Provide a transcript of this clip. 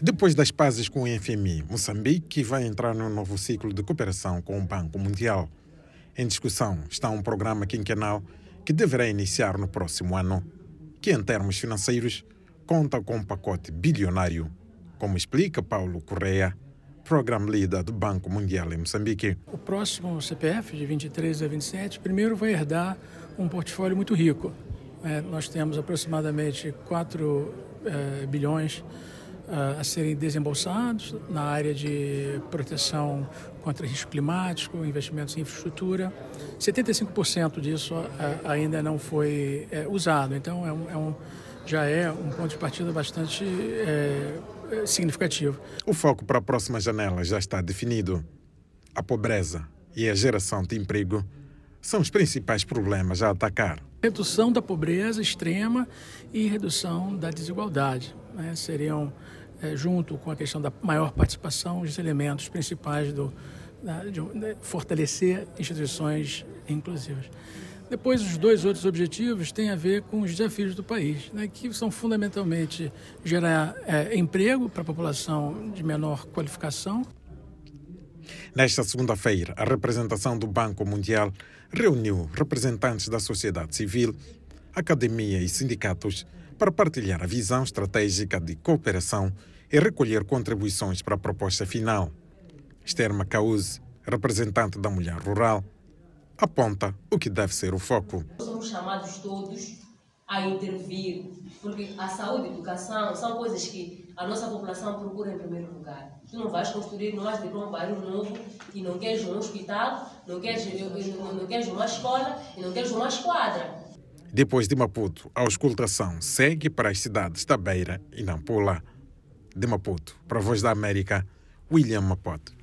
Depois das pazes com o FMI, Moçambique vai entrar num novo ciclo de cooperação com o Banco Mundial. Em discussão está um programa quinquenal que deverá iniciar no próximo ano, que em termos financeiros conta com um pacote bilionário, como explica Paulo Correa, Program Leader do Banco Mundial em Moçambique. O próximo CPF, de 23 a 27, primeiro vai herdar um portfólio muito rico. É, nós temos aproximadamente 4 é, bilhões a serem desembolsados na área de proteção contra risco climático, investimentos em infraestrutura. 75% disso ainda não foi é, usado, então é um, é um, já é um ponto de partida bastante é, significativo. O foco para a próxima janela já está definido. A pobreza e a geração de emprego são os principais problemas a atacar. Redução da pobreza extrema e redução da desigualdade né? seriam, é, junto com a questão da maior participação, os elementos principais do, da, de, de fortalecer instituições inclusivas. Depois, os dois outros objetivos têm a ver com os desafios do país, né, que são fundamentalmente gerar é, emprego para a população de menor qualificação. Nesta segunda-feira, a representação do Banco Mundial reuniu representantes da sociedade civil, academia e sindicatos para partilhar a visão estratégica de cooperação e recolher contribuições para a proposta final. Esther Macaúze, representante da mulher rural, aponta o que deve ser o foco. Somos chamados todos a intervir, porque a saúde e a educação são coisas que a nossa população procura em primeiro lugar. Tu não vais construir, vais ter um bairro novo e não queres um hospital, não queres, não queres uma escola e não queres uma esquadra. Depois de Maputo, a auscultação segue para as cidades da Beira e Nampula. De Maputo, para a Voz da América, William Mapote.